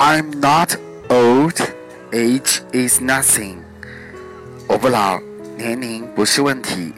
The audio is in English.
I'm not old, age is nothing. 我不老，年龄不是问题。